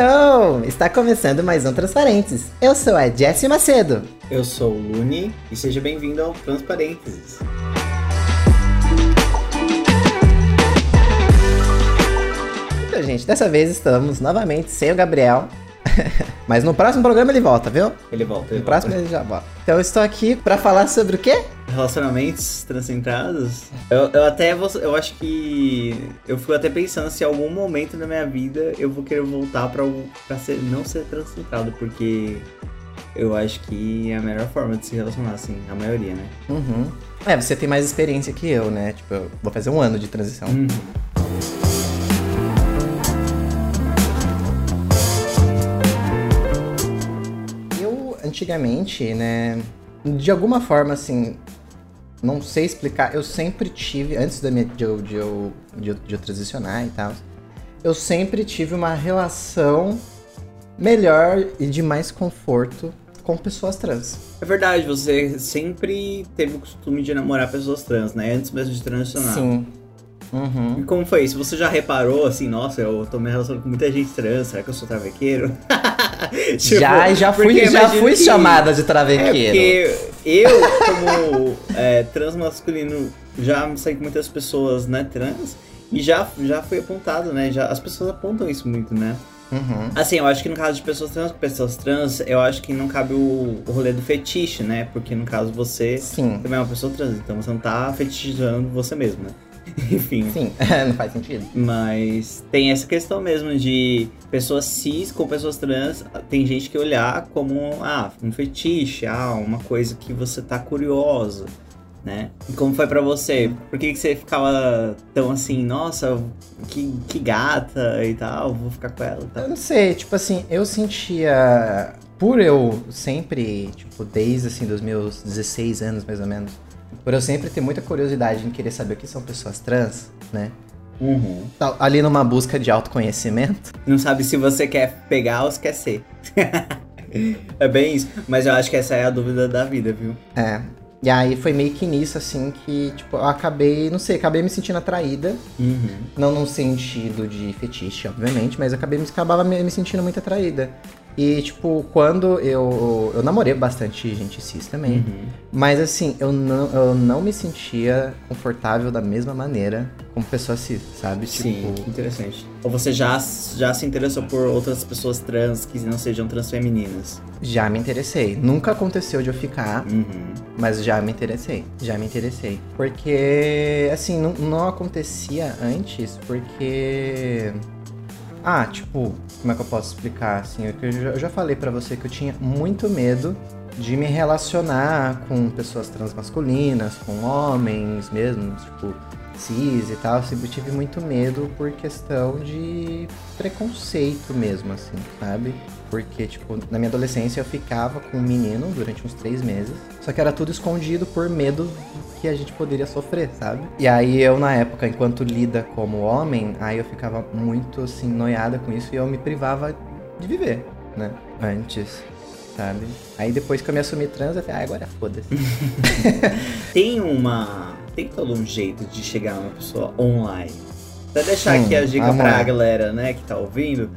Hello! Está começando mais um Transparentes. Eu sou a Jessie Macedo. Eu sou o Luni e seja bem-vindo ao Transparentes. Então, gente, dessa vez estamos novamente sem o Gabriel. Mas no próximo programa ele volta, viu? Ele volta, ele No volta. próximo ele já volta. Então eu estou aqui para falar sobre o quê? Relacionamentos transcentrados. Eu, eu até vou, eu acho que eu fico até pensando se em algum momento da minha vida eu vou querer voltar ser, não ser transcentrado, porque eu acho que é a melhor forma de se relacionar, assim, a maioria, né? Uhum. É, você tem mais experiência que eu, né? Tipo, eu vou fazer um ano de transição. Uhum. Antigamente, né, de alguma forma, assim, não sei explicar, eu sempre tive, antes da minha, de, eu, de, eu, de, eu, de eu transicionar e tal, eu sempre tive uma relação melhor e de mais conforto com pessoas trans. É verdade, você sempre teve o costume de namorar pessoas trans, né? Antes mesmo de transicionar. Sim. Uhum. E como foi isso? Você já reparou assim, nossa, eu tô me relacionando com muita gente trans, será que eu sou travequeiro? Tipo, já, já fui, já fui que- chamada de É, travequeiro. porque eu, como é, transmasculino, já saí com muitas pessoas, né, trans, e já, já fui apontado, né, já, as pessoas apontam isso muito, né. Uhum. Assim, eu acho que no caso de pessoas trans com pessoas trans, eu acho que não cabe o, o rolê do fetiche, né, porque no caso você Sim, também é uma pessoa trans, então você não tá fetichizando você mesmo, né. Enfim. sim, não faz sentido. Mas tem essa questão mesmo de pessoas cis com pessoas trans, tem gente que olhar como ah, um fetiche, ah, uma coisa que você tá curioso, né? E como foi pra você? Por que, que você ficava tão assim, nossa, que, que gata e tal, vou ficar com ela e Eu tal? não sei, tipo assim, eu sentia. Por eu sempre, tipo, desde assim, dos meus 16 anos mais ou menos, por eu sempre ter muita curiosidade em querer saber o que são pessoas trans, né? Uhum. Tá Ali numa busca de autoconhecimento. Não sabe se você quer pegar ou se quer ser. é bem isso. Mas eu acho que essa é a dúvida da vida, viu? É. E aí foi meio que nisso, assim, que, tipo, eu acabei, não sei, acabei me sentindo atraída. Uhum. Não num sentido de fetiche, obviamente, mas acabei me, acabava me, me sentindo muito atraída. E, tipo, quando eu. Eu namorei bastante gente cis também. Uhum. Mas assim, eu não, eu não me sentia confortável da mesma maneira como pessoa cis, sabe? Sim, Tipo, interessante. Ou você já, já se interessou por outras pessoas trans que não sejam transfemininas? já me interessei. Nunca aconteceu de eu ficar, Uhum. mas já me interessei. Já me interessei. Porque, assim, não, não acontecia antes, porque. Ah, tipo, como é que eu posso explicar? Assim, eu, eu já- falei pra você que eu tinha muito medo de me relacionar com pessoas transmasculinas, com homens mesmo, tipo, cis e tal. Eu sempre tive muito medo por questão de preconceito mesmo, assim, sabe? Porque, tipo, na minha adolescência eu ficava com um menino durante uns três meses. Só que era tudo escondido por medo do que a gente poderia sofrer, sabe? E aí eu, na época, enquanto lida como homem, aí eu ficava muito, assim, noiada com isso e eu me privava de viver, né? Antes, sabe? Aí depois que eu me assumi trans, eu falei, ah, agora foda-se. Tem uma. Tem todo um jeito de chegar uma pessoa online. Pra deixar Hum, aqui a dica vamos pra galera, né, que tá ouvindo.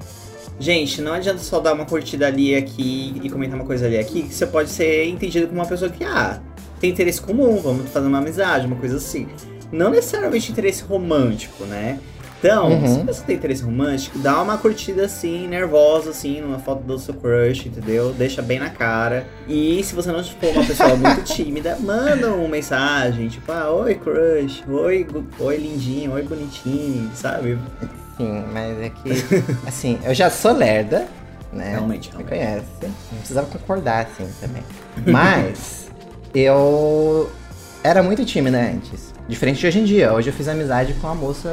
Gente, não adianta só dar uma curtida ali aqui e comentar uma coisa ali aqui, que você pode ser entendido como uma pessoa que, ah, tem interesse comum, vamos fazer uma amizade, uma coisa assim. Não necessariamente interesse romântico, né? Então, Uhum. se você tem interesse romântico, dá uma curtida assim, nervosa, assim, numa foto do seu crush, entendeu? Deixa bem na cara. E se você não for uma pessoa muito tímida, manda uma mensagem, tipo, ah, oi crush, oi, oi lindinho, oi bonitinho, sabe? Sim, mas é que, assim, eu já sou lerda, né? Realmente, Me realmente. conhece. Não precisava concordar assim também. Mas eu era muito tímida antes. Diferente de hoje em dia. Hoje eu fiz amizade com a moça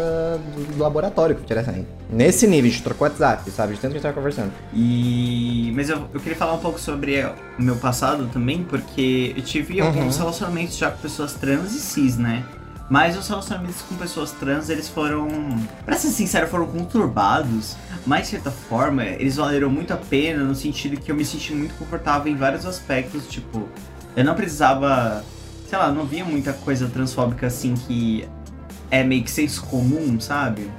do, do laboratório que eu tirei assim. Nesse nível, a gente trocou WhatsApp, sabe? De tanto que a gente tava conversando. E. Mas eu, eu queria falar um pouco sobre o meu passado também, porque eu tive Uhum. alguns relacionamentos já com pessoas trans e cis, né? Mas os relacionamentos com pessoas trans, eles foram, pra ser sincero, foram conturbados. Mas, de certa forma, eles valeram muito a pena no sentido que eu me senti muito confortável em vários aspectos. Tipo, eu não precisava, sei lá, não via muita coisa transfóbica assim que é meio que senso comum, sabe?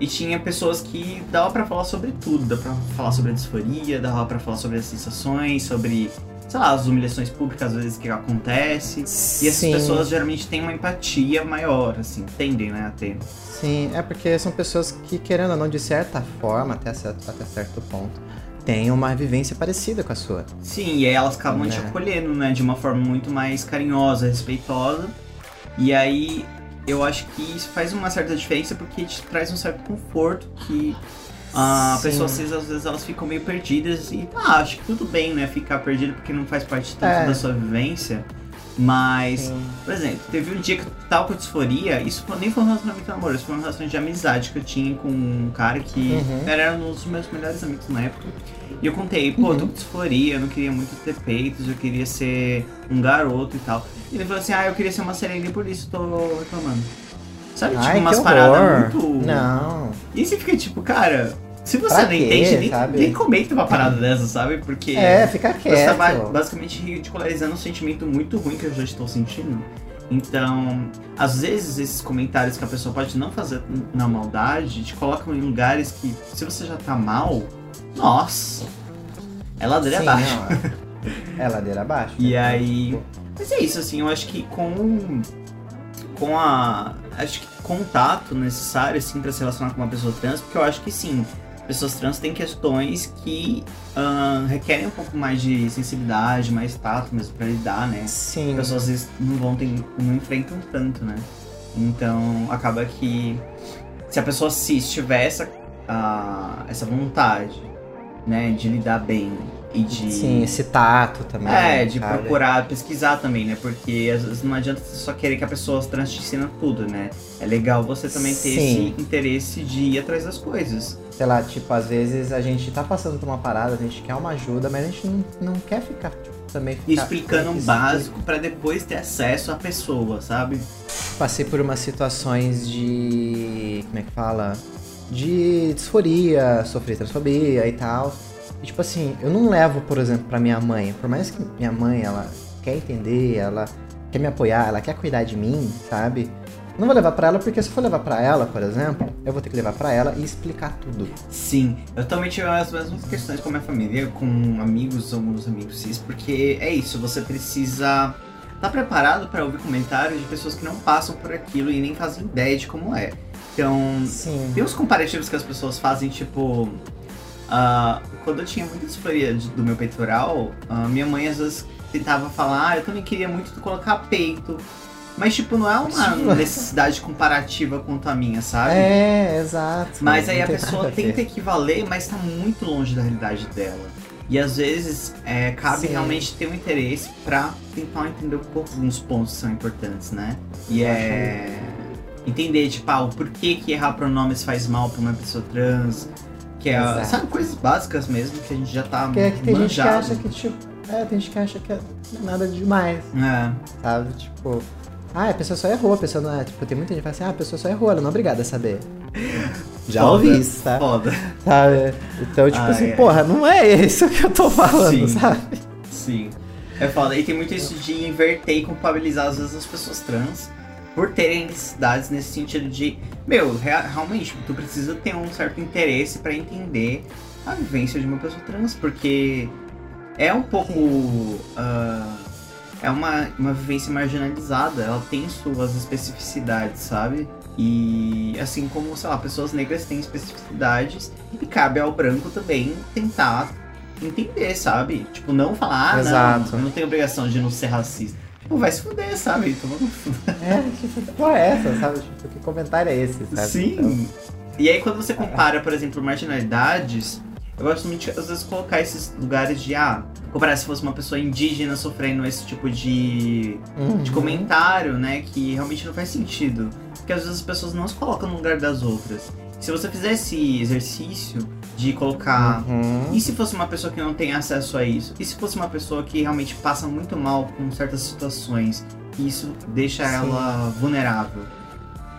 E tinha pessoas que dava para falar sobre tudo, dava pra falar sobre a disforia, dava para falar sobre as sensações, sobre, sei lá, as humilhações públicas às vezes que acontece. E essas Sim. pessoas geralmente têm uma empatia maior, assim, tendem, né, a ter. Sim, é porque são pessoas que, querendo ou não, de certa forma, até certo, até certo ponto, têm uma vivência parecida com a sua. Sim, e aí elas acabam te Né. acolhendo, né, de uma forma muito mais carinhosa, respeitosa. E aí eu acho que isso faz uma certa diferença porque te traz um certo conforto que a Sim. pessoa, às vezes, às vezes elas ficam meio perdidas e tá, acho que tudo bem, né, ficar perdido porque não faz parte tanto É. da sua vivência. Mas, Sim. por exemplo, teve um dia que eu tava com disforia, isso nem foi um relacionamento amoroso, foi uma relação de amizade que eu tinha com um cara que Uhum. era um dos meus melhores amigos na época. E eu contei, pô, eu tô Uhum. com disforia, eu não queria muito ter peitos, eu queria ser um garoto e tal. E ele falou assim, ah, eu queria ser uma sereia por isso tô reclamando. Sabe, tipo, Ai, umas que paradas muito... Não. E você fica tipo, cara, se você Pra não quê, entende, nem, sabe? nem comenta uma parada dessa, sabe? Porque É, fica você tá ba- quieto. basicamente ridicularizando um sentimento muito ruim que eu já estou sentindo. Então, às vezes esses comentários que a pessoa pode não fazer na maldade te colocam em lugares que, se você já tá mal, nossa, é ladeira Sim, abaixo. não, é. É ladeira abaixo. E né? aí. Mas é isso, assim, eu acho que com. Com a. Acho que contato necessário, assim, pra se relacionar com uma pessoa trans, porque eu acho que sim, pessoas trans têm questões que ahn, requerem um pouco mais de sensibilidade, mais tato mesmo pra lidar, né? Sim. As pessoas às vezes não vão ter, não enfrentam tanto, né? Então acaba que se a pessoa cis tiver essa, ah, essa vontade, né, de lidar bem e de Sim, esse tato também. é, de sabe? procurar pesquisar também, né? Porque às vezes não adianta você só querer que a pessoa trans te ensina tudo, né? É legal você também ter Sim. esse interesse de ir atrás das coisas. Sei lá, tipo, às vezes a gente tá passando por uma parada, a gente quer uma ajuda, mas a gente não, não quer ficar, tipo, também ficar... explicando Isso- básico pra depois ter acesso à pessoa, sabe? Passei por umas situações de. Como é que fala? De disforia, sofri transfobia e tal. E tipo assim, eu não levo, por exemplo, pra minha mãe. Por mais que minha mãe, ela quer entender, ela quer me apoiar, ela quer cuidar de mim, sabe? Não vou levar pra ela porque se for levar pra ela, por exemplo, eu vou ter que levar pra ela e explicar tudo. Sim, eu também tive as mesmas questões com a minha família, com amigos, alguns amigos cis, porque é isso, você precisa estar preparado para ouvir comentários de pessoas que não passam por aquilo e nem fazem ideia de como é. Então, Sim. Tem uns comparativos que as pessoas fazem, tipo. ah, quando eu tinha muita disforia do meu peitoral, ah, minha mãe às vezes tentava falar, ah, eu também queria muito colocar peito. Mas, tipo, não é uma necessidade comparativa quanto a minha, sabe? É, exato. Mas aí a pessoa tenta equivaler, mas tá muito longe da realidade dela. E às vezes é, cabe Sim. realmente ter um interesse pra tentar entender um pouco alguns pontos que são importantes, né? E é. Entender, tipo, ah, o porquê que errar pronomes faz mal pra uma pessoa trans. Que é, Exato. sabe, coisas básicas mesmo que a gente já tá Porque é que tem gente que manjado. acha que, tipo. É, tem gente que acha que é nada demais. É, Sabe? Tipo, ah, a pessoa só errou, a pessoa não é. Tipo, tem muita gente que fala assim, ah, a pessoa só errou, ela não é obrigada a saber. Já Foda. ouvi isso, tá? foda. Sabe? Então, tipo assim, é. porra, não é isso que eu tô falando, Sim. sabe? Sim. É foda. E tem muito isso de inverter e culpabilizar às vezes as pessoas trans por terem necessidades nesse sentido de, meu, rea- realmente, tu precisa ter um certo interesse pra entender a vivência de uma pessoa trans, porque é um pouco. ah, é uma, uma vivência marginalizada, ela tem suas especificidades, sabe? E assim como, sei lá, pessoas negras têm especificidades, e cabe ao branco também tentar entender, sabe? Tipo, não falar, ah, Exato. não, eu não tenho obrigação de não ser racista. Tipo, vai se fuder, sabe? Toma no cu. É, tipo, que porra é essa, sabe? Tipo, que comentário é esse, sabe? Sim. Então, E aí quando você compara, por exemplo, marginalidades, eu gosto muito de, às vezes, colocar esses lugares de, ah, comparar se fosse uma pessoa indígena sofrendo esse tipo de, de uhum. comentário, né, que realmente não faz sentido. Porque às vezes as pessoas não se colocam no lugar das outras. Se você fizer esse exercício de colocar Uhum. E se fosse uma pessoa que não tem acesso a isso? E se fosse uma pessoa que realmente passa muito mal com certas situações? E isso deixa Sim. ela vulnerável?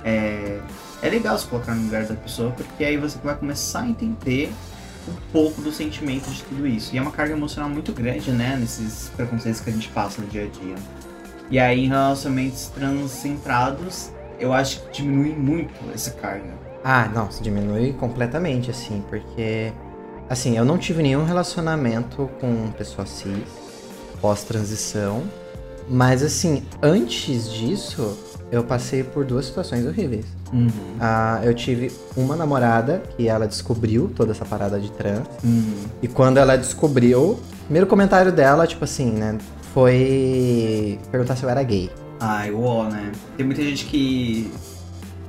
É, é legal se colocar no lugar da pessoa, porque aí você vai começar a entender um pouco do sentimento de tudo isso. E é uma carga emocional muito grande, né? Nesses preconceitos que a gente passa no dia a dia. E aí, em relacionamentos transcentrados, eu acho que diminui muito essa carga. Ah, não, diminui completamente, assim, porque. Assim, eu não tive nenhum relacionamento com pessoa cis pós-transição. Mas, assim, antes disso, eu passei por duas situações horríveis. Uhum. Ah, eu tive uma namorada que ela descobriu toda essa parada de trans. Uhum. E quando ela descobriu, o primeiro comentário dela, tipo assim, né? Foi perguntar se eu era gay. Ai, uó, né? Tem muita gente que.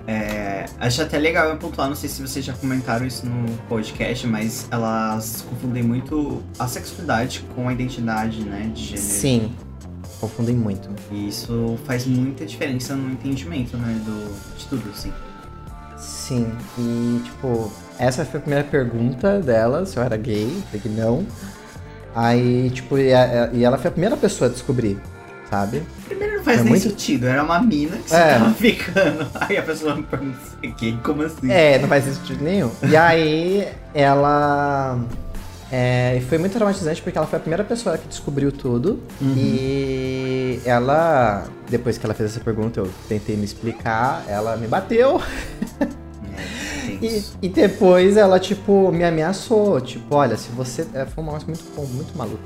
É, acho até legal eu pontuar, não sei se vocês já comentaram isso no podcast, mas elas confundem muito a sexualidade com a identidade, né, de gênero. Sim. Confundem muito. E isso faz muita diferença no entendimento, né, do, de tudo, assim. Sim. E, tipo, essa foi a primeira pergunta dela, se eu era gay. Falei que não. Aí, tipo, e, a- e ela foi a primeira pessoa a descobrir, sabe? Primeiro não faz É nem muito- sentido, era uma mina que você É. tava ficando. Aí a pessoa me pergunta assim, gay, como assim? É, não faz sentido nenhum. E aí, ela. É, foi muito traumatizante porque ela foi a primeira pessoa que descobriu tudo. Uhum. E ela, depois que ela fez essa pergunta, eu tentei me explicar, ela me bateu. É, E, e depois ela, tipo, me ameaçou. Tipo, olha, se você. é, Foi um negócio muito muito maluco.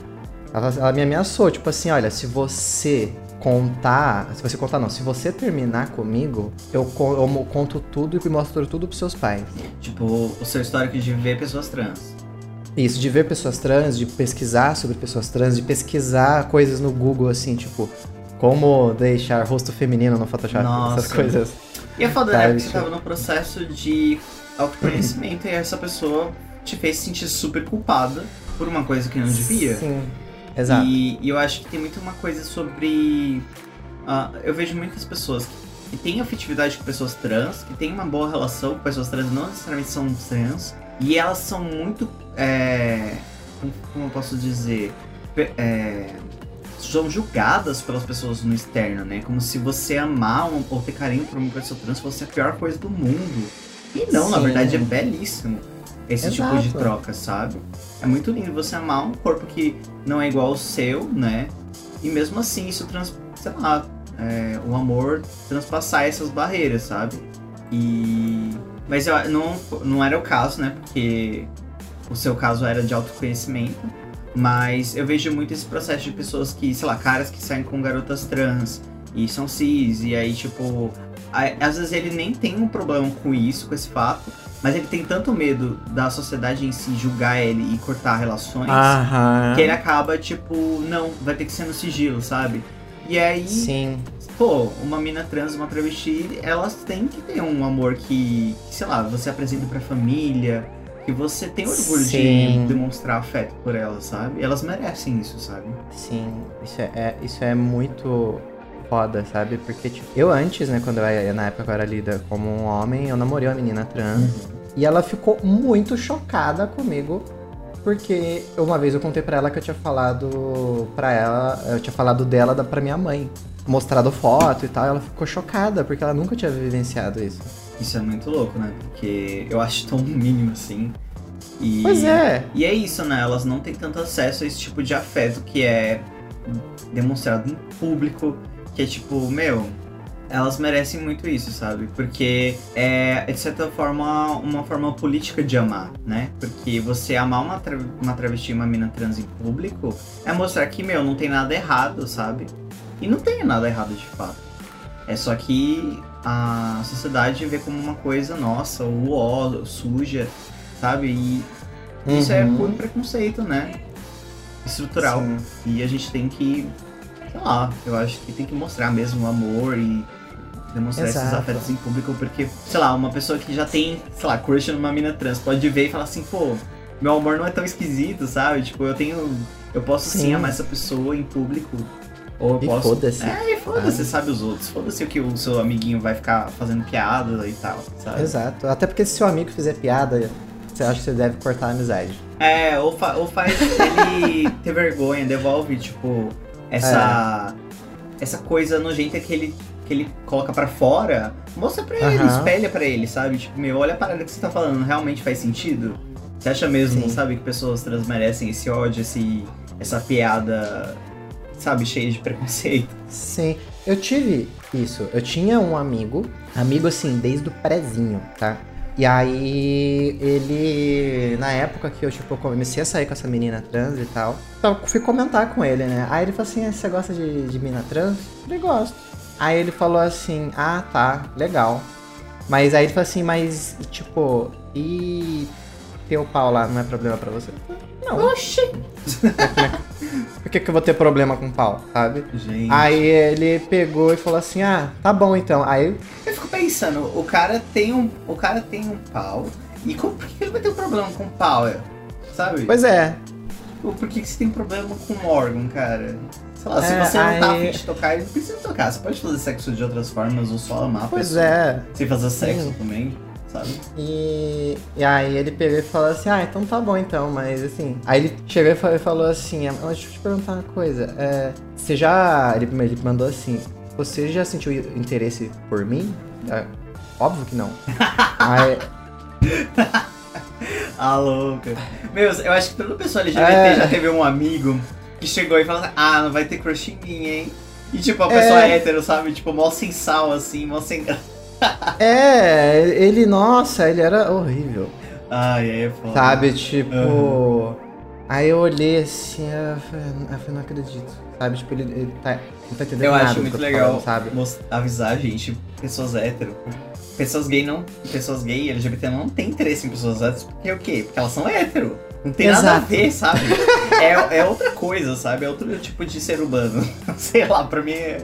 Ela, ela me ameaçou, tipo assim, olha, se você contar. Se você contar, não, se você terminar comigo, eu, eu conto tudo e mostro tudo pros seus pais. Tipo, o seu histórico de ver pessoas trans. Isso, de ver pessoas trans, de pesquisar sobre pessoas trans, de pesquisar coisas no Google, assim, tipo, como deixar rosto feminino no Photoshop, Nossa. essas coisas. E a foda Tá, é que você tava no processo de autoconhecimento e essa pessoa te fez se sentir super culpada por uma coisa que não devia. Sim, exato. E, e eu acho que tem muito uma coisa sobre. ah, eu vejo muitas pessoas que, que têm afetividade com pessoas trans, que têm uma boa relação com pessoas trans, não necessariamente são trans, e elas são muito. É, como, eu posso dizer? É, são julgadas pelas pessoas no externo, né? Como se você amar um- ou ter carinho por uma pessoa trans fosse a pior coisa do mundo. E não, na Sim. verdade é belíssimo esse tipo de Exato. troca, sabe? É muito lindo você amar um corpo que não é igual ao seu, né? E mesmo assim isso trans, sei lá, é, o amor transpassar essas barreiras, sabe? E mas eu, não não era o caso, né? Porque o seu caso era de autoconhecimento. Mas eu vejo muito esse processo de pessoas que, sei lá, caras que saem com garotas trans e são cis, e aí, tipo, às vezes ele nem tem um problema com isso, com esse fato, mas ele tem tanto medo da sociedade em si julgar ele e cortar relações, Aham. que ele acaba, tipo, não, vai ter que ser no sigilo, sabe? E aí, Sim. pô, uma mina trans, uma travesti, elas têm que ter um amor que, que, sei lá, você apresenta pra família, que você tem orgulho Sim. de demonstrar afeto por elas, sabe? Elas merecem isso, sabe? Sim, isso é, é- isso é muito foda, sabe? Porque, tipo, eu antes, né, quando eu era, na época eu era lida como um homem, eu namorei uma menina trans. E ela ficou muito chocada comigo. Porque uma vez eu contei pra ela que eu tinha falado pra ela, eu tinha falado dela pra minha mãe. Mostrado foto e tal, e ela ficou chocada, porque ela nunca tinha vivenciado isso. Isso é muito louco, né? Porque eu acho tão mínimo assim. E, Pois é. E é isso, né? Elas não têm tanto acesso a esse tipo de afeto que é demonstrado em público, que é tipo, meu, elas merecem muito isso, sabe? Porque é, de certa forma, uma forma política de amar, né? Porque você amar uma, tra uma travesti, uma mina trans em público, é mostrar que, meu, não tem nada errado, sabe? E não tem nada errado de fato. É só que a sociedade vê como uma coisa, nossa, uó, suja, sabe? E isso é Uhum. puro preconceito, né? Estrutural. Sim. E a gente tem que, sei lá, eu acho que tem que mostrar mesmo o amor e demonstrar esses Exato. afetos em público, porque, sei lá, uma pessoa que já tem, sei lá, crush numa mina trans pode ver e falar assim, pô, meu amor não é tão esquisito, sabe? Tipo, eu tenho. Eu posso sim, Sim. amar essa pessoa em público. Ou eu E posso. foda-se. É, e foda-se, sabe os outros. Foda-se o que o seu amiguinho vai ficar fazendo piada e tal, sabe? Exato. Até porque se seu amigo fizer piada, você acha que você deve cortar a amizade. É, ou, fa- ou faz ele ter vergonha, devolve, tipo, essa. Essa coisa nojenta que ele, que ele coloca pra fora. Mostra pra ele, Aham. espelha pra ele, sabe? Tipo, meu, olha a parada que você tá falando, realmente faz sentido? Você acha mesmo, Sim. sabe, que pessoas trans merecem esse ódio, esse, essa piada, sabe, cheia de preconceito? Sim, eu tive isso. Eu tinha um amigo, amigo assim, desde o prezinho, tá? E aí, ele. Na época que eu, tipo, comecei a sair com essa menina trans e tal, eu fui comentar com ele, né? Aí ele falou assim: você gosta de, de mina trans? Eu falei, gosto. Aí ele falou assim: ah, tá, legal. Mas aí ele falou assim: mas, tipo, e ter o pau lá não é problema pra você? Não. Oxi! Por que, que eu vou ter problema com pau, sabe? Gente. Aí ele pegou e falou assim: ah, tá bom então. Aí Eu fico pensando, o cara tem um. O cara tem um pau. E como, por que ele vai ter um problema com pau? é? Sabe? Pois é. Ou por que, que você tem problema com um órgão, cara? Sei lá, se É, você não tá aí- afim de tocar, ele não precisa tocar. Você pode fazer sexo de outras formas ou só amar a Pois pessoa. é. Sem fazer sexo Sim. também, sabe? E, e aí ele pegou e falou assim, ah, então tá bom então, mas assim. Aí ele chegou e fa- falou assim, ah, deixa eu te perguntar uma coisa. é, você já. Ele, ele mandou assim, você já sentiu interesse por mim? É, óbvio que não. aí, Ah, louca. Meu, eu acho que toda pessoa LGBT É. já teve um amigo que chegou e falou assim, ah, não vai ter crush em mim, hein? E tipo, a pessoa É. hétero, sabe? Tipo, mó sem sal, assim, mó sem... é, ele, nossa, ele era horrível. Ai, aí é foda. Sabe, tipo. Aham. Aí eu olhei assim, eu falei, eu falei, não acredito. Sabe, tipo, ele, ele tá. Não tá entendendo Eu nada acho do muito eu legal falando, sabe? mos- avisar, gente, pessoas hétero. Pessoas gay não. Pessoas gay e LGBT não tem interesse em pessoas héteros, porque o quê? Porque elas são hétero. Não tem nada a Exato. ver, sabe? é, é outra coisa, sabe? É outro tipo de ser humano. Sei lá, pra mim é,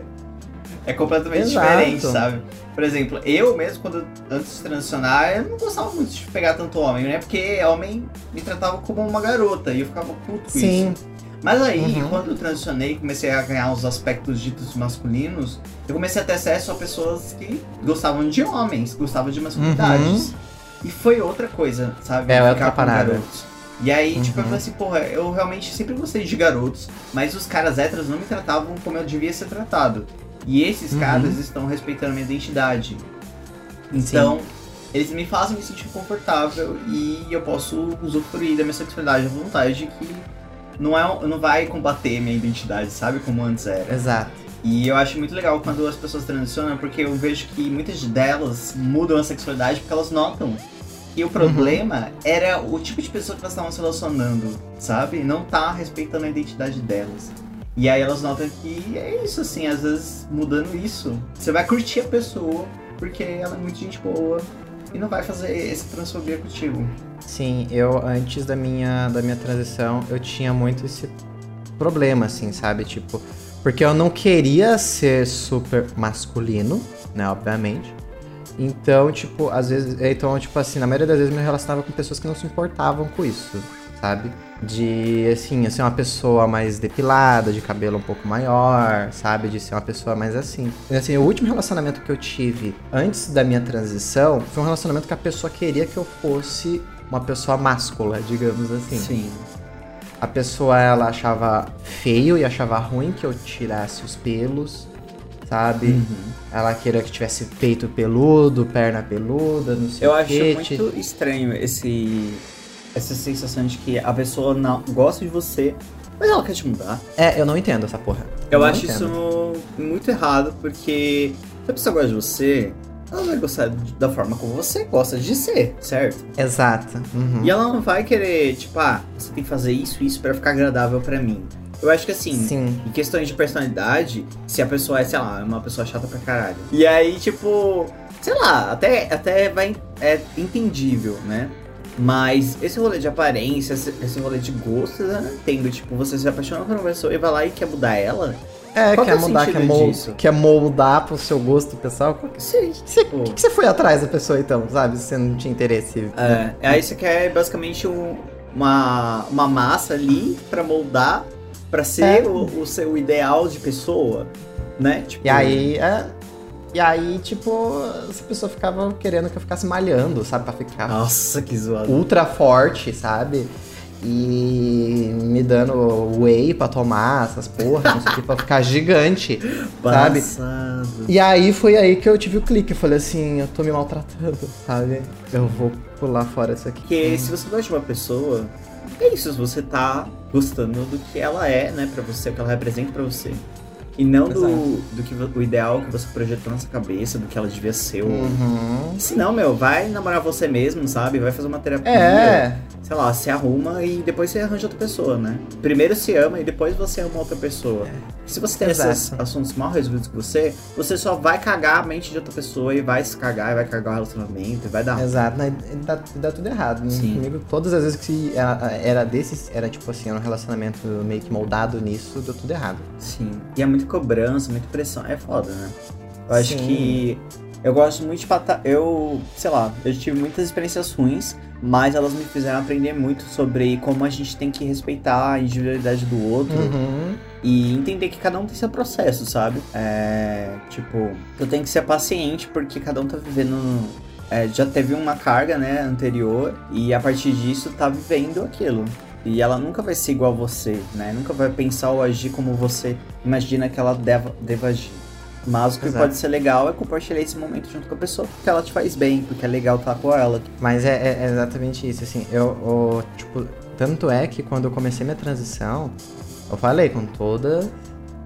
é completamente Exato. diferente, sabe? Por exemplo, eu mesmo, quando antes de transicionar, eu não gostava muito de pegar tanto homem, né? Porque homem me tratava como uma garota e eu ficava puto com Sim. isso. Mas aí, Uhum. quando eu transicionei e comecei a ganhar os aspectos ditos masculinos, eu comecei a ter acesso a pessoas que gostavam de homens, gostavam de masculinidades. E foi outra coisa, sabe? Uhum. É, Ficar outra com garotos. E aí, tipo, eu Uhum. falei assim, porra, eu realmente sempre gostei de garotos, mas os caras héteros não me tratavam como eu devia ser tratado. E esses Uhum. caras estão respeitando a minha identidade. Então, eles me fazem me sentir confortável e eu posso usufruir da minha sexualidade à vontade que não, é, não vai combater minha identidade, sabe? Como antes era. Exato. E eu acho muito legal quando as pessoas transicionam, porque eu vejo que muitas delas mudam a sexualidade porque elas notam que o problema era o tipo de pessoa que elas estavam se relacionando, sabe? Não tá respeitando a identidade delas. E aí elas notam que é isso, assim, às vezes mudando isso, você vai curtir a pessoa porque ela é muito gente boa e não vai fazer essa transfobia contigo. Sim, eu antes da minha, da minha transição, eu tinha muito esse problema, assim, sabe? Tipo, porque eu não queria ser super masculino, né, obviamente. Então, tipo, às vezes. Então, tipo assim, na maioria das vezes eu me relacionava com pessoas que não se importavam com isso, sabe? De, assim, eu ser uma pessoa mais depilada, de cabelo um pouco maior, sabe? De ser uma pessoa mais assim. E, assim, o último relacionamento que eu tive antes da minha transição foi um relacionamento que a pessoa queria que eu fosse uma pessoa máscula, digamos assim. Sim. A pessoa, ela achava feio e achava ruim que eu tirasse os pelos, sabe? Uhum. Ela queria que tivesse peito peludo, perna peluda, não sei Eu o acho quê. muito estranho esse essa sensação de que a pessoa não gosta de você, mas ela quer te mudar. É, eu não entendo essa porra. Eu não acho entendo. isso muito errado, porque se a pessoa gosta de você, ela vai gostar da forma como você gosta de ser, certo? Exato. Uhum. E ela não vai querer, tipo, ah, você tem que fazer isso, isso pra ficar agradável pra mim. Eu acho que assim, Sim. em questões de personalidade, se a pessoa é, sei lá, uma pessoa chata pra caralho. E aí, tipo, sei lá, até, até vai. É entendível, né? Mas esse rolê de aparência, esse, rolê de gosto, eu não entendo. Tipo, você se apaixona por uma pessoa e vai lá e quer mudar ela. É, Qual que é quer o mudar, quer, mol- disso? quer moldar pro seu gosto pessoal. Que- Você- tipo. O que, você foi atrás da pessoa então, sabe? Se você não tinha interesse. É, aí você quer basicamente um- uma, uma massa ali pra moldar, pra ser É. o, o seu ideal de pessoa, né? Tipo, E aí, é. E aí, tipo, essa pessoa ficava querendo que eu ficasse malhando, sabe? Pra ficar Nossa, que zoado. ultra forte, sabe? E me dando whey pra tomar, essas porra, não sei o que, pra ficar gigante, sabe? Passado. E aí foi aí que eu tive o clique. Eu falei assim, eu tô me maltratando, sabe? Eu vou pular fora disso aqui. Porque se você gosta de uma pessoa, é isso, você tá gostando do que ela é, né, pra você, o que ela representa pra você. E não do, do que o ideal que você projetou na sua cabeça, do que ela devia ser. Uhum. Se não, meu, vai namorar você mesmo, sabe? Vai fazer uma terapia. É. Sei lá, se arruma e depois você arranja outra pessoa, né? Primeiro se ama e depois você ama outra pessoa. Se você tem Exato. esses assuntos mal resolvidos com você, você só vai cagar a mente de outra pessoa e vai se cagar, e vai cagar o relacionamento, e vai dar. Exato, né? dá, dá tudo errado. né? Sim. Comigo, todas as vezes que era, era desses, era tipo assim, era um relacionamento meio que moldado nisso, deu tudo errado. Sim. E é muita cobrança, muita pressão. É foda, né? Eu acho Sim. que. Eu gosto muito de patar. Eu, sei lá, eu tive muitas experiências ruins, mas elas me fizeram aprender muito sobre como a gente tem que respeitar a individualidade do outro Uhum. e entender que cada um tem seu processo, sabe? É. Tipo, eu tenho que ser paciente porque cada um tá vivendo. é, já teve uma carga, né, anterior, e a partir disso tá vivendo aquilo. E ela nunca vai ser igual a você, né? Nunca vai pensar ou agir como você imagina que ela deva, deva agir. Mas o que Exato. pode ser legal é compartilhar esse momento junto com a pessoa, porque ela te faz bem, porque é legal estar com ela. Mas é, é- é exatamente isso, assim, eu, eu, tipo, tanto é que quando eu comecei minha transição, eu falei com todas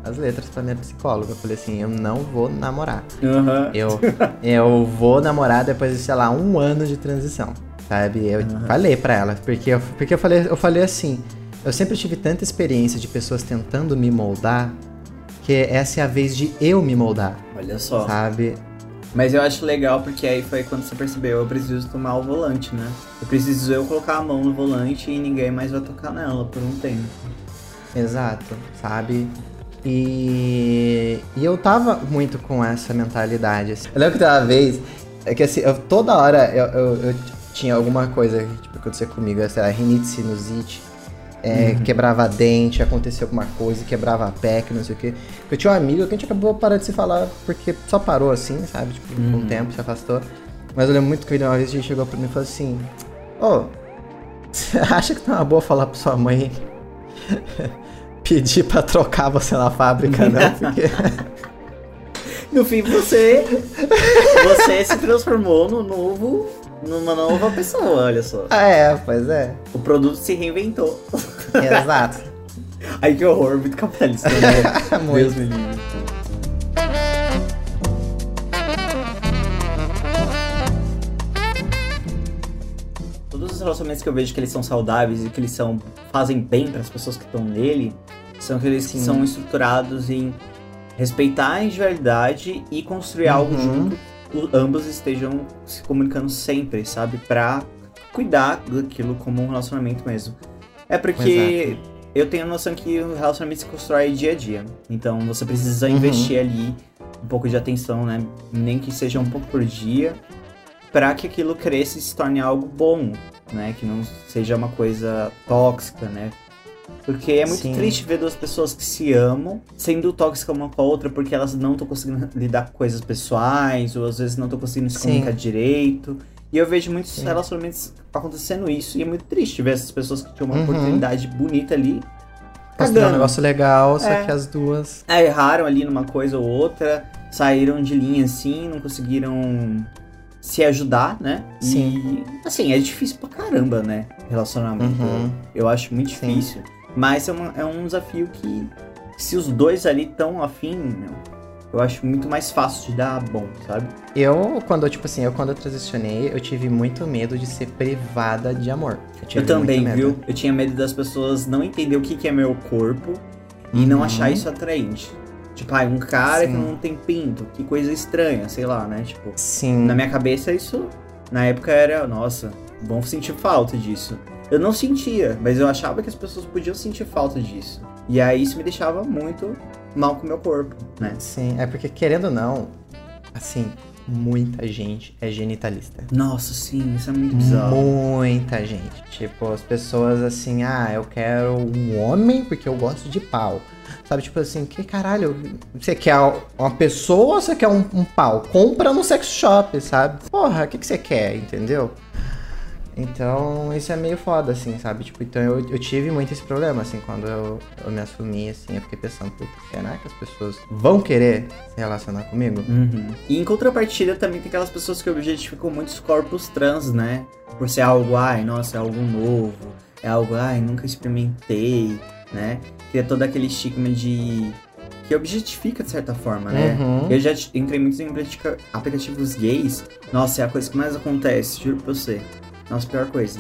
as letras pra minha psicóloga, eu falei assim, eu não vou namorar. Aham. Eu, eu vou namorar depois de, sei lá, um ano de transição, sabe? Eu Aham. falei pra ela, porque, eu, porque eu, falei, eu falei assim, eu sempre tive tanta experiência de pessoas tentando me moldar, que essa é a vez de eu me moldar, Olha só. sabe? Mas eu acho legal porque aí foi quando você percebeu, eu preciso tomar o volante, né? Eu preciso eu colocar a mão no volante e ninguém mais vai tocar nela por um tempo. Exato, sabe? E, e eu tava muito com essa mentalidade. Assim. Eu lembro que teve uma vez, é que assim, eu- toda hora eu, eu- eu tinha alguma coisa que tipo, acontecia comigo, sei lá, rinite, sinusite, é, quebrava dente, acontecia alguma coisa, quebrava a pé, que não sei o quê. Eu tinha um amigo que a gente acabou parando de se falar porque só parou assim, sabe? Tipo, com Uhum. o tempo se afastou. Mas eu lembro muito que uma vez a gente chegou pra mim e falou assim: Ô, você acha que tá uma boa falar pra sua mãe pedir pra trocar você na fábrica, não? Porque. No fim, você. você se transformou no novo. numa nova pessoa, olha só. Ah, é, pois é. O produto se reinventou. Exato. Ai, que horror, muito capitalista, né? Muito. Deus me livre. Todos os relacionamentos que eu vejo que eles são saudáveis e que eles são fazem bem para as pessoas que estão nele são aqueles que são estruturados em respeitar a individualidade e construir algo Uhum. junto. O- ambos estejam se comunicando sempre, sabe? Pra cuidar daquilo como um relacionamento mesmo. É porque eu tenho a noção que o relacionamento se constrói dia a dia. Então você precisa Uhum. investir ali um pouco de atenção, né? Nem que seja um pouco por dia, para que aquilo cresça e se torne algo bom, né? Que não seja uma coisa tóxica, né? Porque é muito Sim. triste ver duas pessoas que se amam sendo tóxicas uma com a outra porque elas não estão conseguindo lidar com coisas pessoais, ou às vezes não estão conseguindo se Sim. comunicar direito. E eu vejo muitos Sim. relacionamentos acontecendo isso, e é muito triste ver essas pessoas que tinham uma Uhum. oportunidade bonita ali. Construir um Cagando. negócio legal, só É. que as duas. É, erraram ali numa coisa ou outra, saíram de linha assim, não conseguiram se ajudar, né? Sim. E, assim, é difícil pra caramba, né? Relacionamento. Uhum. Eu acho muito Sim. difícil. Mas é, uma- é um desafio que, se os dois ali estão afim, eu acho muito mais fácil de dar bom, sabe? Eu, quando, tipo assim, eu quando eu transicionei, eu tive muito medo de ser privada de amor. tive Eu também, viu? Eu tinha medo das pessoas não entender o que, que é meu corpo e não Uhum. achar isso atraente. Tipo, ah, um cara que Sim. não tem pinto, que coisa estranha, sei lá, né? Tipo, Sim. Na minha cabeça, isso, na época, era, nossa, vão sentir falta disso. Eu não sentia, mas eu achava que as pessoas podiam sentir falta disso. E aí isso me deixava muito mal com o meu corpo, né? Sim, é porque querendo ou não, assim, muita gente é genitalista. Nossa, sim, isso é muito bizarro. Muita gente. Tipo, as pessoas assim, ah, eu quero um homem porque eu gosto de pau. Sabe, tipo assim, que caralho, você quer uma pessoa ou você quer um, um pau? Compra no sex shop, sabe? Porra, o que, que você quer, entendeu? Então, isso é meio foda, assim, sabe? Tipo, então eu, eu tive muito esse problema, assim, quando eu, eu me assumi, assim, eu fiquei pensando, puta, será que as pessoas vão querer se relacionar comigo? Uhum. E em contrapartida também tem aquelas pessoas que objetificam muitos corpos trans, né? Por ser algo, ai, nossa, é algo novo, é algo, ai, nunca experimentei, né? Cria todo aquele estigma de que objetifica de certa forma, né? Uhum. Eu já entrei muitos em aplica- aplicativos gays. Nossa, é a coisa que mais acontece, juro pra você. Nossa, pior coisa.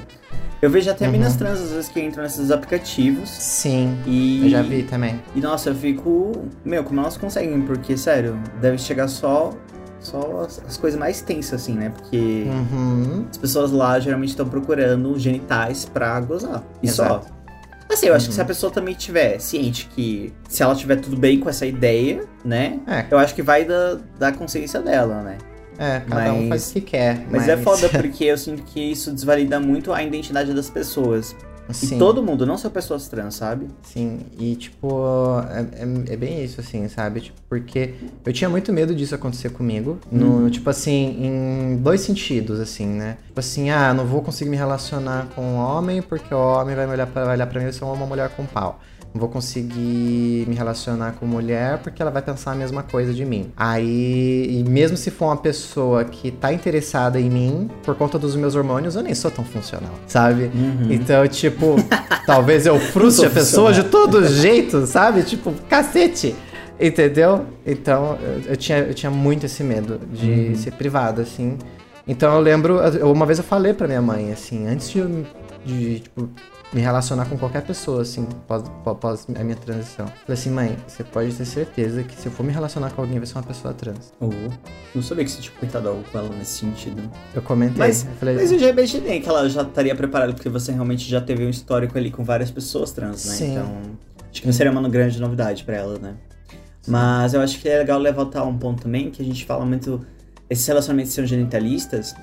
Eu vejo até Uhum. minas trans às vezes que entram nesses aplicativos Sim, e. eu já vi também. E nossa, eu fico. Meu, como elas conseguem? Porque, sério, deve chegar só. Só as, as coisas mais tensas, assim, né? Porque Uhum. as pessoas lá geralmente estão procurando genitais pra gozar. E Exato. só. Assim, eu acho que Uhum. se a pessoa também tiver ciente que se ela tiver tudo bem com essa ideia, né? É. Eu acho que vai da, da consciência dela, né? É, cada um Mas- faz o que quer. Mas, é foda porque eu sinto que isso desvalida muito a identidade das pessoas. Sim. E todo mundo, não só pessoas trans, sabe? Sim, e tipo, é, é, é bem isso, assim, sabe? Tipo, porque eu tinha muito medo disso acontecer comigo. No, Uhum. Tipo assim, em dois sentidos, assim, né? Tipo assim, ah, não vou conseguir me relacionar com um homem porque o homem vai me olhar pra, vai olhar pra mim e eu sou uma mulher com pau. Não vou conseguir me relacionar com mulher porque ela vai pensar a mesma coisa de mim. Aí, e mesmo se for uma pessoa que tá interessada em mim, por conta dos meus hormônios, eu nem sou tão funcional, sabe? Então, tipo, talvez eu frustre a pessoa de todo jeito, sabe? Tipo, cacete. Entendeu? Então, eu, eu tinha, eu tinha muito esse medo de Uhum. ser privado, assim. Então, eu lembro, uma vez eu falei pra minha mãe, assim, antes de, de tipo, me relacionar com qualquer pessoa, assim, após, após a minha transição. Falei assim, mãe, você pode ter certeza que se eu for me relacionar com alguém, vai ser uma pessoa trans. Oh, não sabia que você tinha comentado algo com ela nesse sentido. Eu comentei. Mas- eu falei, Mas eu já imaginei que ela já estaria preparada, porque você realmente já teve um histórico ali com várias pessoas trans, né? Sim. Então, acho que não seria uma grande novidade pra ela, né? Mas eu acho que é legal levantar um ponto também, que a gente fala muito... Esses relacionamentos são genitalistas,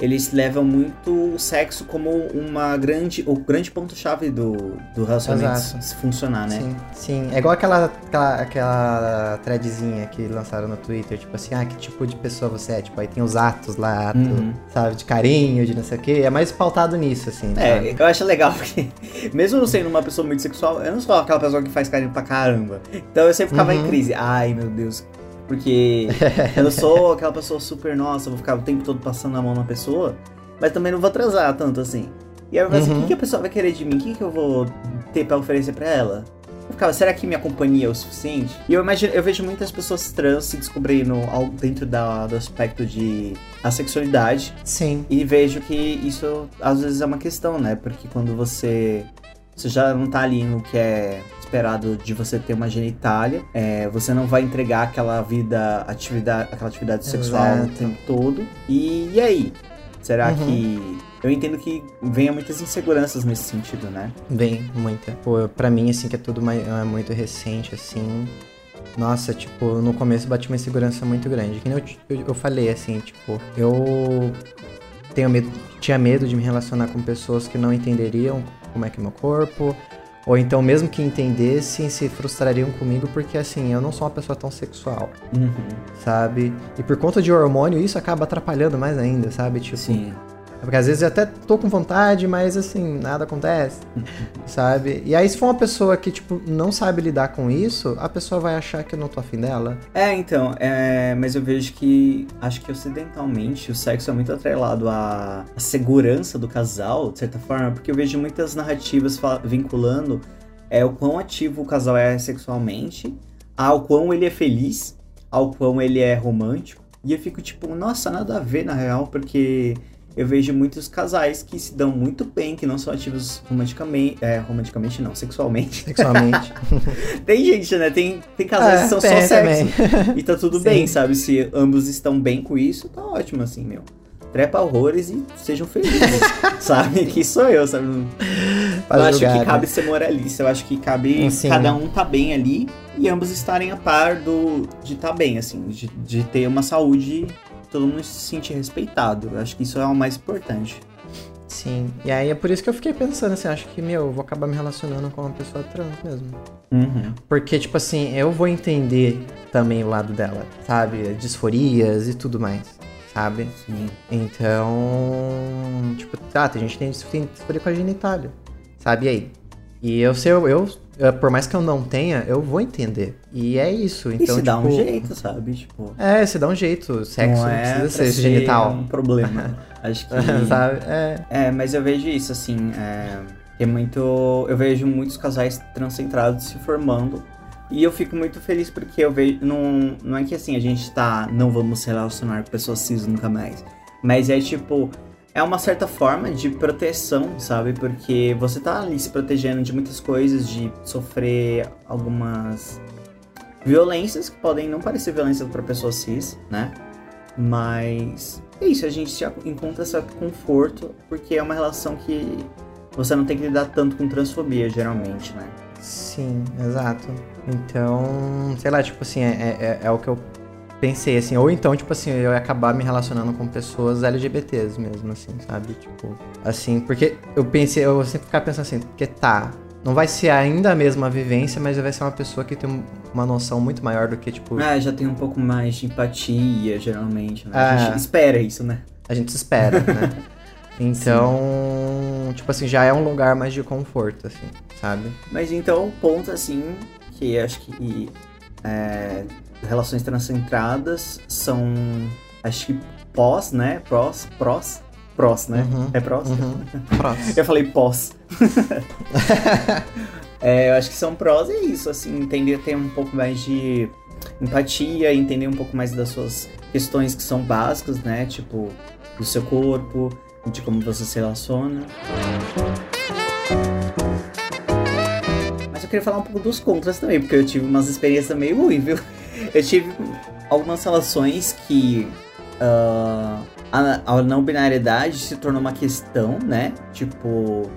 eles levam muito o sexo como uma grande... O grande ponto-chave do, do relacionamento Exato. se funcionar, né? Sim, sim. É igual aquela, aquela, aquela threadzinha que lançaram no Twitter, tipo assim, ah, que tipo de pessoa você é? Tipo, aí tem os atos lá, ato, Uhum. sabe, de carinho, de não sei o quê. É mais pautado nisso, assim, sabe? É, eu acho legal porque, mesmo eu sendo uma pessoa muito sexual, eu não sou aquela pessoa que faz carinho pra caramba. Então eu sempre ficava Uhum. em crise. Ai, meu Deus. Porque eu sou aquela pessoa super, nossa, vou ficar o tempo todo passando a mão na pessoa, mas também não vou atrasar tanto assim. E aí eu falei assim, o Uhum. que, que a pessoa vai querer de mim? O que, que eu vou ter pra oferecer pra ela? Eu ficava, será que minha companhia é o suficiente? E eu imagino, eu vejo muitas pessoas trans se descobrindo ao- dentro da, do aspecto de assexualidade. Sim. E vejo que isso às vezes é uma questão, né? Porque quando você, você já não tá ali no que é esperado de você ter uma genitália, é, você não vai entregar aquela vida, atividade, aquela atividade sexual o tempo todo. E, e aí? Será Uhum. que. Eu entendo que venha muitas inseguranças nesse sentido, né? Bem, muita. Pô, pra mim, assim, que é tudo mai- é muito recente, assim. Nossa, tipo, no começo bati uma insegurança muito grande. Que nem eu, eu, eu falei, assim, tipo, eu tenho medo, tinha medo de me relacionar com pessoas que não entenderiam como é que é meu corpo. Ou então, mesmo que entendessem, se frustrariam comigo, porque assim, eu não sou uma pessoa tão sexual, Uhum. sabe? E por conta de hormônio, isso acaba atrapalhando mais ainda, sabe? Tipo, Sim. Porque às vezes eu até tô com vontade, mas assim, nada acontece, sabe? E aí se for uma pessoa que, tipo, não sabe lidar com isso, a pessoa vai achar que eu não tô afim dela. É, então, é, mas eu vejo que acho que ocidentalmente o sexo é muito atrelado à, à segurança do casal, de certa forma, porque eu vejo muitas narrativas vinculando é, o quão ativo o casal é sexualmente, ao quão ele é feliz, ao quão ele é romântico. E eu fico tipo, nossa, nada a ver na real, porque eu vejo muitos casais que se dão muito bem, que não são ativos romanticamente, é, romanticamente não, sexualmente. Sexualmente. Tem gente, né? Tem, tem casais É, que são só sexo. também. E tá tudo Sim. bem, sabe? Se ambos estão bem com isso, tá ótimo, assim, meu. Trepa horrores e sejam felizes, sabe? Que sou eu, sabe? Eu acho que né? cabe ser moralista, eu acho que cabe Sim. cada um tá bem ali e ambos estarem a par do, de estar tá bem, assim, de, de ter uma saúde, todo mundo se sentir respeitado. Eu acho que isso é o mais importante. Sim. E aí é por isso que eu fiquei pensando assim, acho que, meu, eu vou acabar me relacionando com uma pessoa trans mesmo. Uhum. Porque, tipo assim, eu vou entender também o lado dela, sabe? Disforias e tudo mais, sabe? Sim. Então, tipo, tá, tem gente que tem disforia com a genitália, sabe? E aí? E eu sei, eu, eu- por mais que eu não tenha, eu vou entender. E é isso. E Então, se dá um tipo, jeito, sabe? Tipo, É, se dá um jeito. Sexo não, não é precisa ser genital. um problema. Acho que... sabe? É. É, mas eu vejo isso, assim, é, é muito... Eu vejo muitos casais transcentrados se formando E eu fico muito feliz porque eu vejo. Não, não é que assim, a gente tá. Não vamos se relacionar com pessoas cis nunca mais. Mas é tipo. É uma certa forma de proteção, sabe? Porque você tá ali se protegendo de muitas coisas, de sofrer algumas violências que podem não parecer violências para pessoas cis, né? Mas é isso, a gente encontra certo conforto porque é uma relação que você não tem que lidar tanto com transfobia, geralmente, né? Sim, exato. Então, sei lá, tipo assim, é, é, é o que eu pensei, assim, ou então, tipo assim, eu ia acabar me relacionando com pessoas LGBTs mesmo, assim, sabe? Tipo, assim, porque eu pensei, eu sempre ficava pensando assim, porque tá, não vai ser ainda a mesma vivência, mas vai ser uma pessoa que tem uma noção muito maior do que, tipo. Ah, já tem um pouco mais de empatia, geralmente, né? A gente é. espera isso, né? A gente espera, né? Então, Sim. tipo assim, já é um lugar mais de conforto, assim, sabe? Mas então, ponto assim, que acho que é, relações transcentradas são, acho que pós, né? Prós, prós, prós, né? Uhum, é prós? Uhum, prós. Eu falei pós. é, eu acho que são prós e é isso, assim, entender ter um pouco mais de empatia, entender um pouco mais das suas questões que são básicas, né? Tipo, do seu corpo, de como você se relaciona. Mas eu queria falar um pouco dos contras também, porque eu tive umas experiências meio ruins, viu? Eu tive algumas relações que uh, a, a não binariedade se tornou uma questão, né? Tipo,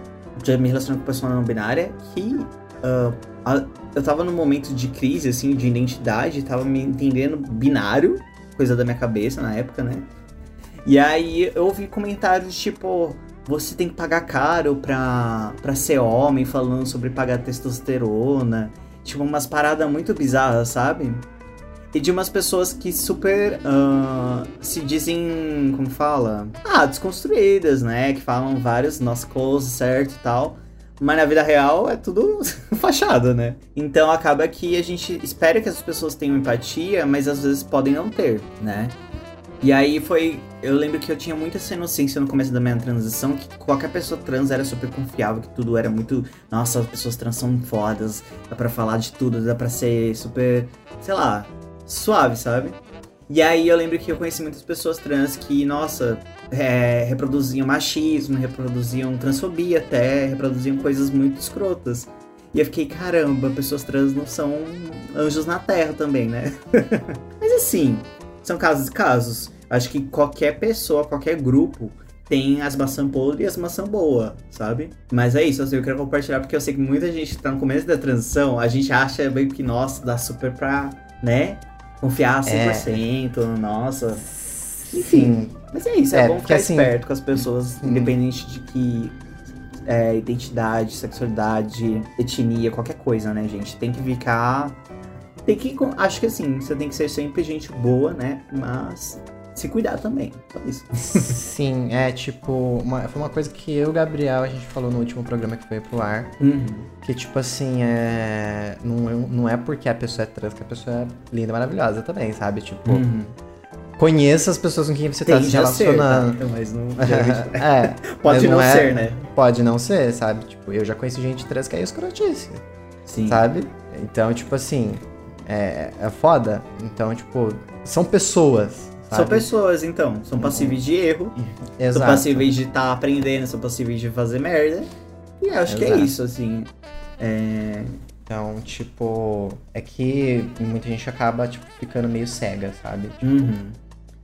já me relacionando com pessoa não binária, que uh, a, eu tava num momento de crise, assim, de identidade, tava me entendendo binário, coisa da minha cabeça na época, né? E aí eu ouvi comentários tipo, você tem que pagar caro pra, pra ser homem, falando sobre pagar testosterona. Tipo, umas paradas muito bizarras, sabe? E de umas pessoas que super uh, se dizem, como fala? Ah, desconstruídas, né? Que falam vários nossa close, certo e tal. Mas na vida real é tudo fachada, né? Então acaba que a gente espera que as pessoas tenham empatia, mas às vezes podem não ter, né? E aí foi. Eu lembro que eu tinha muita essa inocência no começo da minha transição, que qualquer pessoa trans era super confiável, que tudo era muito. Nossa, as pessoas trans são fodas, dá pra falar de tudo, dá pra ser super, sei lá, suave, sabe? E aí eu lembro que eu conheci muitas pessoas trans que, nossa, é, reproduziam machismo, reproduziam transfobia até, reproduziam coisas muito escrotas. E eu fiquei, caramba, pessoas trans não são anjos na terra também, né? Mas assim, são casos e casos. Acho que qualquer pessoa, qualquer grupo tem as maçã podres e as maçã boa, sabe? Mas é isso, assim, eu quero compartilhar porque eu sei que muita gente tá no começo da transição, a gente acha meio que, nossa, dá super pra, né? Confiar 100%, é. nossa. Enfim, mas é isso, é, é bom ficar assim, esperto com as pessoas, hum. independente de que é, identidade, sexualidade, etnia, qualquer coisa, né, gente? Tem que ficar tem que. Acho que assim, você tem que ser sempre gente boa, né? Mas se cuidar também. Só isso. Sim, é tipo. Uma, foi uma coisa que eu e o Gabriel a gente falou no último programa que foi pro ar. Uhum. Que tipo assim, é. Não, não é porque a pessoa é trans que a pessoa é linda, maravilhosa também, sabe? Tipo. Uhum. Conheça as pessoas com quem você está se relacionando. Ser, tá? Mas não. é, pode não, não é, ser, né? Pode não ser, sabe? Tipo, eu já conheci gente trans que é escrotice. Sim. Sabe? Então, tipo assim, é, é foda. Então, tipo, são pessoas. Sabe? São pessoas, então. São passíveis de erro. Exato. São passíveis de estar tá aprendendo, são passíveis de fazer merda. E acho Exato. que é isso, assim. É... Então, tipo, é que muita gente acaba, tipo, ficando meio cega, sabe? Tipo, uhum.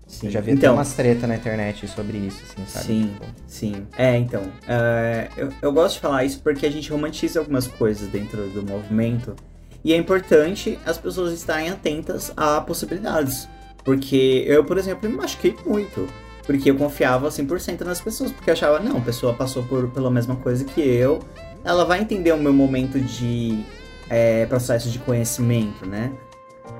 Sim. Eu já vi então, até umas treta na internet sobre isso, assim, sabe? Sim, tipo... sim. É, então. Uh, eu, eu gosto de falar isso porque a gente romantiza algumas coisas dentro do movimento e é importante as pessoas estarem atentas a possibilidades. Porque eu, por exemplo, me machuquei muito. Porque eu confiava 100% nas pessoas. Porque eu achava, não, a pessoa passou por, pela mesma coisa que eu. Ela vai entender o meu momento de é, processo de conhecimento, né?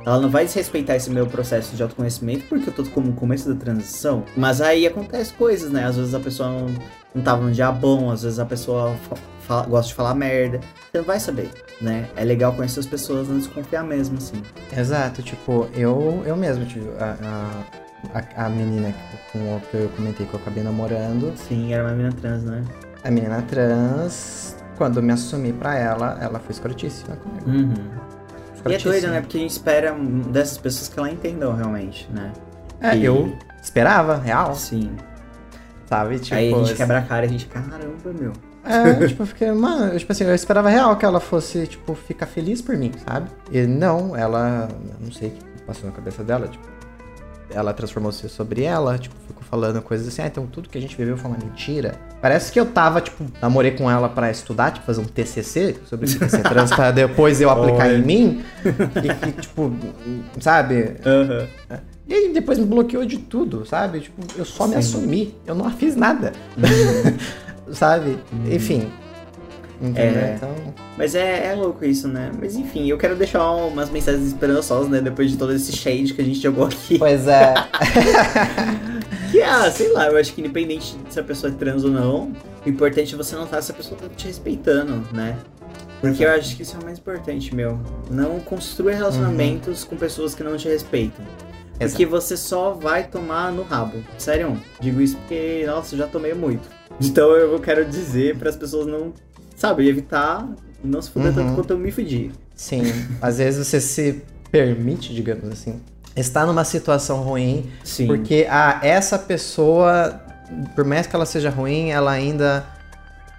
Ela não vai desrespeitar esse meu processo de autoconhecimento porque eu tô como no começo da transição. Mas aí acontece coisas, né? Às vezes a pessoa não, não tava num dia bom, às vezes a pessoa fala, gosta de falar merda. Você não vai saber, né? É legal conhecer as pessoas antes de confiar mesmo, assim. Exato, tipo, eu, eu mesmo tive a, a, a menina com que eu comentei que eu acabei namorando. Sim, era uma menina trans, né? A menina trans, quando eu me assumi pra ela, ela foi escrotíssima comigo. Uhum. E é doido, né? Porque a gente espera dessas pessoas que ela entendam realmente, né? É, E- eu esperava, real, Sim. Sabe? Tipo, Aí a gente esse- quebra a cara e a gente, caramba, meu. É, tipo, eu fiquei, mano, eu, tipo assim, eu esperava real que ela fosse, tipo, ficar feliz por mim, sabe? E não, ela, não sei o que passou na cabeça dela, tipo, ela transformou-se sobre ela, tipo, ficou falando coisas assim, ah, então tudo que a gente viveu foi uma mentira. Parece que eu tava, tipo, namorei com ela pra estudar, tipo, fazer um TCC sobre isso, ser trans, pra depois eu aplicar Oi. em mim, e que, tipo, sabe? Aham. E aí depois me bloqueou de tudo, sabe? Tipo, eu só me Sim. assumi, eu não fiz nada. sabe? Enfim. Entendeu? É. Então. Mas é, é louco isso, né? Mas enfim, eu quero deixar umas mensagens esperançosas, né? Depois de todo esse shade que a gente jogou aqui. Pois é. Que, ah, sei lá, eu acho que independente se a pessoa é trans ou não, o importante é você notar se a pessoa tá te respeitando, né? Porque eu acho que isso é o mais importante, meu. Não construa relacionamentos com pessoas que não te respeitam. Porque você só vai tomar no rabo. Sério, digo isso porque, nossa, eu já tomei muito. Então eu quero dizer para as pessoas não, sabe, evitar não se fuder Uhum. tanto quanto eu me fudi. Sim. Às vezes você se permite, digamos assim, estar numa situação ruim, Sim. porque ah, essa pessoa, por mais que ela seja ruim, ela ainda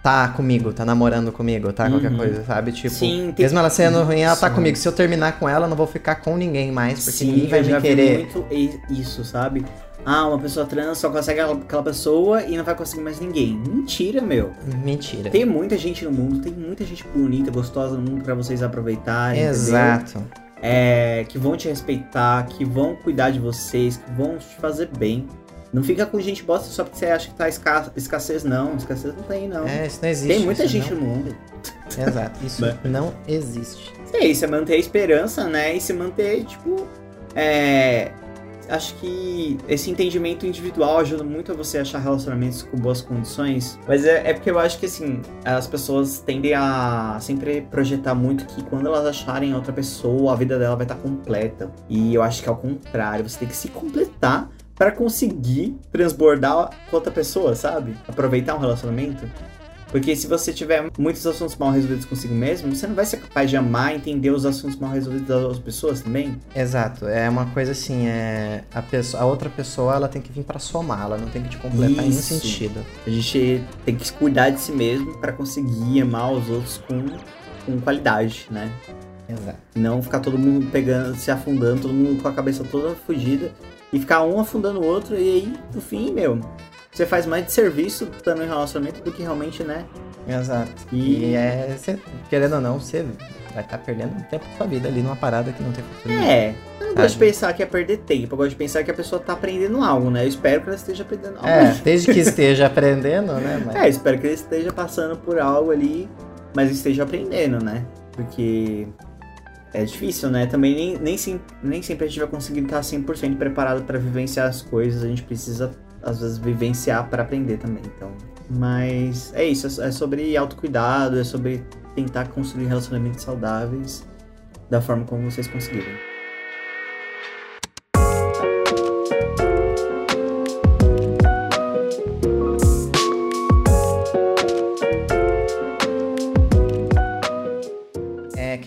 tá comigo, tá namorando comigo, tá? Qualquer Uhum. coisa, sabe? Tipo, Sim, tem- mesmo ela sendo ruim, ela tá Sim. comigo. Se eu terminar com ela, não vou ficar com ninguém mais, porque Sim, ninguém vai me querer. muito isso, sabe? Ah, uma pessoa trans só consegue aquela- pessoa e não vai conseguir mais ninguém. Mentira, meu. Mentira. Tem muita gente no mundo, tem muita gente bonita, gostosa no mundo pra vocês aproveitarem. Exato. É, que vão te respeitar, que vão cuidar de vocês, que vão te fazer bem. Não fica com gente bosta só porque você acha que tá esca- escassez, não. Escassez não tem, não. É, isso não existe. tem muita gente não- no mundo. Exato, isso Né? não existe. É isso, é manter a esperança, né? E se manter, tipo. É. Acho que esse entendimento individual ajuda muito a você achar relacionamentos com boas condições. Mas é, é porque eu acho que, assim, as pessoas tendem a sempre projetar muito que quando elas acharem outra pessoa, a vida dela vai estar completa. E eu acho que é o contrário. Você tem que se completar para conseguir transbordar com outra pessoa, sabe? Aproveitar um relacionamento. Porque se você tiver muitos assuntos mal resolvidos consigo mesmo, você não vai ser capaz de amar e entender os assuntos mal resolvidos das outras pessoas também. Exato, é uma coisa assim, é a, pessoa, a outra pessoa ela tem que vir pra somar, ela não tem que te completar em nenhum Isso. sentido. A gente tem que cuidar de si mesmo para conseguir amar os outros com, com qualidade, né? Exato. Não ficar todo mundo pegando, se afundando, todo mundo com a cabeça toda fugida e ficar um afundando o outro e aí, no fim, meu, você faz mais de serviço estando em relacionamento do que realmente, né? Exato. E- E, é, cê- querendo ou não, você vai estar perdendo tempo da sua vida ali numa parada que não tem futuro. É, eu não gosto de pensar que é perder tempo, eu gosto de pensar que a pessoa tá aprendendo algo, né? Eu espero que ela esteja aprendendo algo. É, desde que esteja aprendendo, né? Mas... É, espero que ele esteja passando por algo ali, mas esteja aprendendo, né? Porque é difícil, né? Também nem, nem, sim- nem sempre a gente vai conseguir estar 100% preparado para vivenciar as coisas, a gente precisa, às vezes, vivenciar para aprender também, então. Mas é isso, é sobre autocuidado, é sobre tentar construir relacionamentos saudáveis da forma como vocês conseguirem.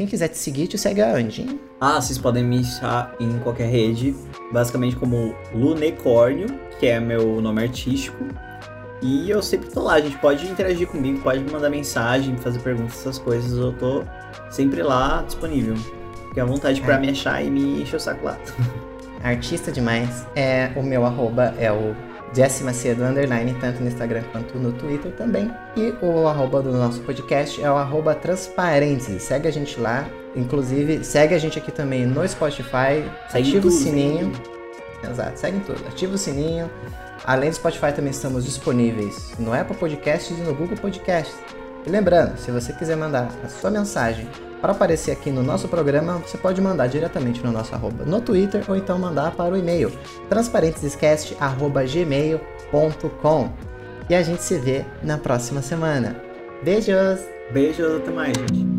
Quiser te seguir, te segue aonde? hein? Ah, vocês podem me achar em qualquer rede, basicamente como Lunecórnio, que é meu nome artístico. E eu sempre tô lá, a gente pode interagir comigo, pode me mandar mensagem, fazer perguntas, essas coisas, eu tô sempre lá disponível. Fique à vontade pra É. me achar e me encher o saco lá. Artista demais. É, o meu arroba é o Jesse Macedo Underline, tanto no Instagram quanto no Twitter também. E o arroba do nosso podcast é o arroba Transparentes. Segue a gente lá. Inclusive, segue a gente aqui também no Spotify. Segue ativa o tudo, sininho. segue. Exato, segue tudo. Ativa o sininho. Além do Spotify, também estamos disponíveis no Apple Podcasts e no Google Podcasts. E lembrando, se você quiser mandar a sua mensagem para aparecer aqui no nosso programa, você pode mandar diretamente no nosso arroba no Twitter ou então mandar para o e-mail transparentescast.gmail.com E a gente se vê na próxima semana. Beijos! Beijo, até mais, gente.